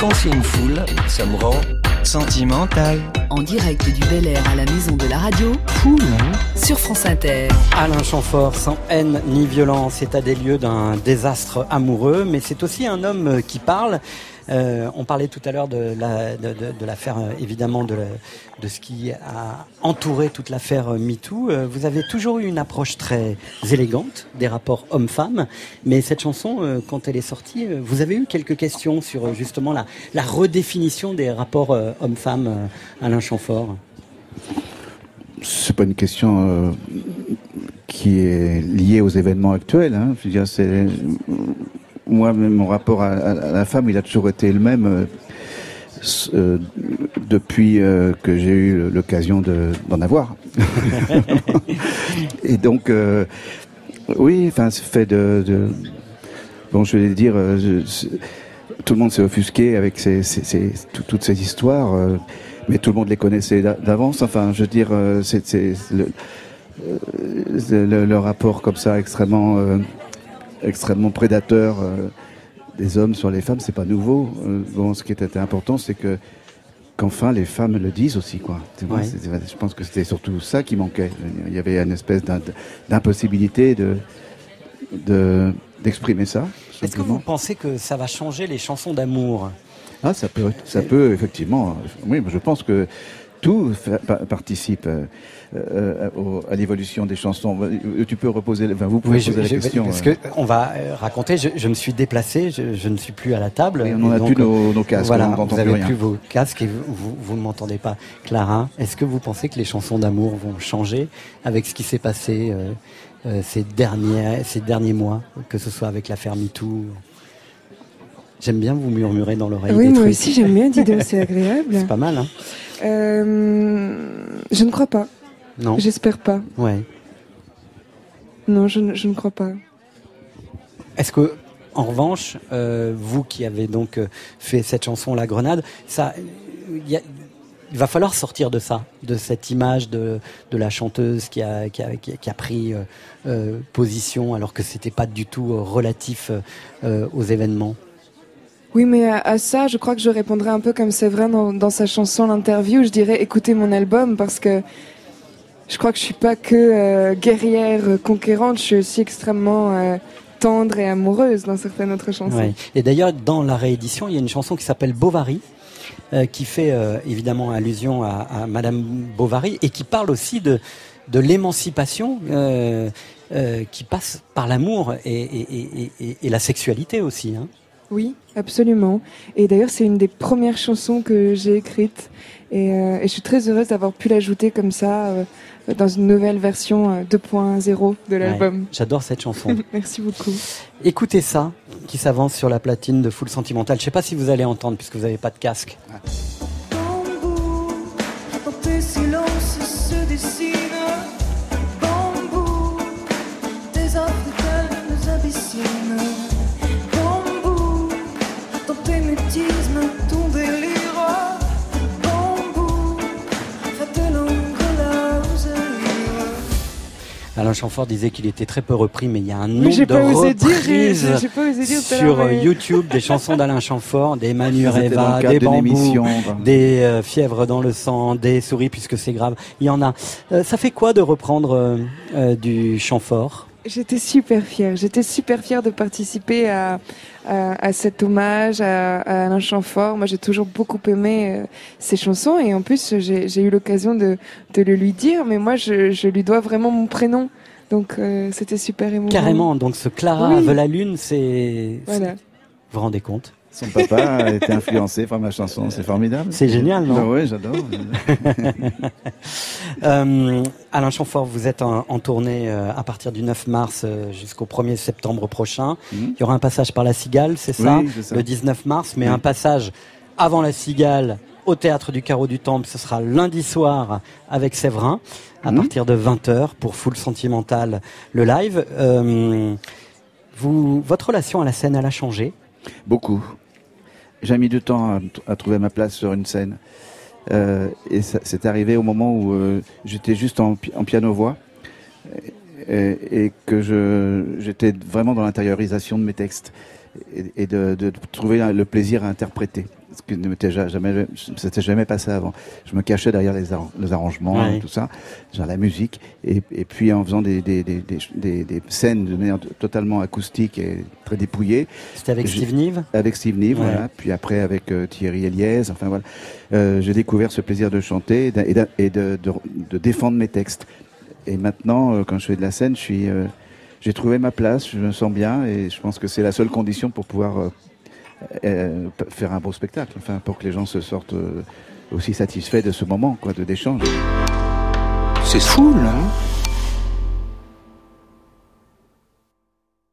Quand c'est une foule, ça me rend sentimental. En direct du Bel Air à la maison de la radio, hein sur France Inter. Alain Chamfort, sans haine ni violence, est à des lieux d'un désastre amoureux, mais c'est aussi un homme qui parle. Euh, on parlait tout à l'heure de la de, de- de l'affaire euh, évidemment de, ce qui a entouré toute l'affaire euh, MeToo. Vous avez toujours eu une approche très élégante des rapports hommes-femmes, mais cette chanson, quand elle est sortie, vous avez eu quelques questions sur justement la, redéfinition des rapports hommes-femmes, Alain Chamfort. C'est pas une question qui est liée aux événements actuels. Hein. C'est moi, mon rapport à, à- à la femme, il a toujours été le même euh, euh, depuis euh, que j'ai eu l'occasion de- d'en avoir. Et donc, euh, oui, enfin, c'est fait de, de- bon, je vais dire, euh, je- tout le monde s'est offusqué avec tout- toutes ces histoires. euh, mais tout le monde les connaissait d'a- d'avance. Enfin, je veux dire, c'est le, le, le rapport comme ça extrêmement, euh, extrêmement prédateur euh, des hommes sur les femmes, c'est pas nouveau. Euh, bon, ce qui était important, c'est que qu'enfin les femmes le disent aussi, quoi. Ouais. je pense que c'était surtout ça qui manquait. Il y avait une espèce d'im- d'impossibilité de de- d'exprimer ça. Est-ce que vous pensez que ça va changer les chansons d'amour? Ah, ça peut, ça peut effectivement. Oui, je pense que tout participe euh, euh, au- à l'évolution des chansons. Euh, Tu peux reposer, enfin, vous pouvez je, poser je- la question. parce que on va raconter. Je, je me suis déplacé, je, je ne suis plus à la table. Oui, on en et a plus nos, nos casques, Voilà, on vous plus avez rien. plus vos casques et vous, vous, vous ne m'entendez pas. Clara, est-ce que vous pensez que les chansons d'amour vont changer avec ce qui s'est passé euh, euh, ces, derniers, ces derniers mois, que ce soit avec l'affaire MeToo? J'aime bien vous murmurer dans l'oreille. Oui, des moi trucs. aussi j'aime bien Dido, c'est agréable. C'est pas mal, hein Euh, je ne crois pas. Non J'espère pas. Ouais. Non, je, ne- je ne crois pas. Est-ce que, en revanche, euh, vous qui avez donc euh, fait cette chanson La Grenade, ça, il y a- il va falloir sortir de ça, de cette image de, de la chanteuse qui a, qui a, qui a- pris euh, euh, position alors que c'était pas du tout euh, relatif euh, euh, aux événements? Oui, mais à, ça, je crois que je répondrais un peu comme Séverin dans, dans sa chanson L'interview. Je dirais écoutez mon album parce que je crois que je suis pas que euh, guerrière euh, conquérante, je suis aussi extrêmement euh, tendre et amoureuse dans certaines autres chansons. Et d'ailleurs, dans la réédition, il y a une chanson qui s'appelle Bovary, qui fait évidemment allusion à, Madame Bovary et qui parle aussi de, l'émancipation qui passe par l'amour et la sexualité aussi. Hein. Oui, absolument. Et d'ailleurs, c'est une des premières chansons que j'ai écrites. Et, euh, et je suis très heureuse d'avoir pu l'ajouter comme ça euh, dans une nouvelle version euh, 2.0 de l'album. Ouais, J'adore cette chanson. Merci beaucoup. Écoutez ça, qui s'avance sur la platine de Full Sentimental. Je sais pas si vous allez entendre puisque vous n'avez pas de casque. Silences se Alain Chamfort disait qu'il était très peu repris, mais il y a un Oui, nombre j'ai de pas osé dire, j'ai reprises j'ai pas osé dire sur euh, mais- YouTube des chansons d'Alain Chamfort, des Manu Reva, des bambous, des euh, fièvres dans le sang, des souris puisque c'est grave. Il y en a. Euh, ça fait quoi de reprendre euh, euh, du Chamfort J'étais super fière. J'étais super fière de participer à, à, à cet hommage à, à Alain Chamfort. Moi, j'ai toujours beaucoup aimé euh, ses chansons et en plus, j'ai eu l'occasion de, de le lui dire, mais moi, je, je lui dois vraiment mon prénom. Donc, euh, c'était super émouvant. Carrément. Donc ce Clara Oui. veut la lune, c'est. Voilà. Vous vous rendez compte? Son papa a été influencé par ma chanson, c'est formidable. C'est génial, non Ah ouais, j'adore. Euh, Alain Chamfort, vous êtes en, en tournée euh, à partir du 9 mars euh, jusqu'au 1er septembre prochain. Mhm. Il y aura un passage par la Cigale, c'est ça, Oui, le 19 mars, mais Oui. un passage avant la Cigale au théâtre du Carreau du Temple, ce sera lundi soir avec Séverin à Mhm. partir de 20h pour Full Sentimental le live. Euh, vous, votre relation à la scène, elle a changé? Beaucoup. J'ai mis du temps à, trouver ma place sur une scène. Euh, et c'est arrivé au moment où euh, j'étais juste en, pi- en piano-voix et, que je j'étais vraiment dans l'intériorisation de mes textes. et, de trouver le plaisir à interpréter. Ce qui ne m'était ja- jamais, s'était jamais passé avant. Je me cachais derrière les, ar- les arrangements, Ouais. tout ça, genre la musique, et, et puis en faisant des, des, des, des, scènes de manière totalement acoustique et très dépouillée, C'était avec Steve Nive avec Steve Nive, Ouais. voilà, puis après avec euh, Thierry Eliès, enfin voilà. Euh, j'ai découvert ce plaisir de chanter et, de, de, de défendre mes textes. Et maintenant, euh, quand je fais de la scène, je suis, j'ai trouvé ma place, je me sens bien et je pense que c'est la seule condition pour pouvoir euh, faire un beau spectacle, enfin pour que les gens se sortent euh, aussi satisfaits de ce moment, quoi, de d'échange. C'est fou, là. hein?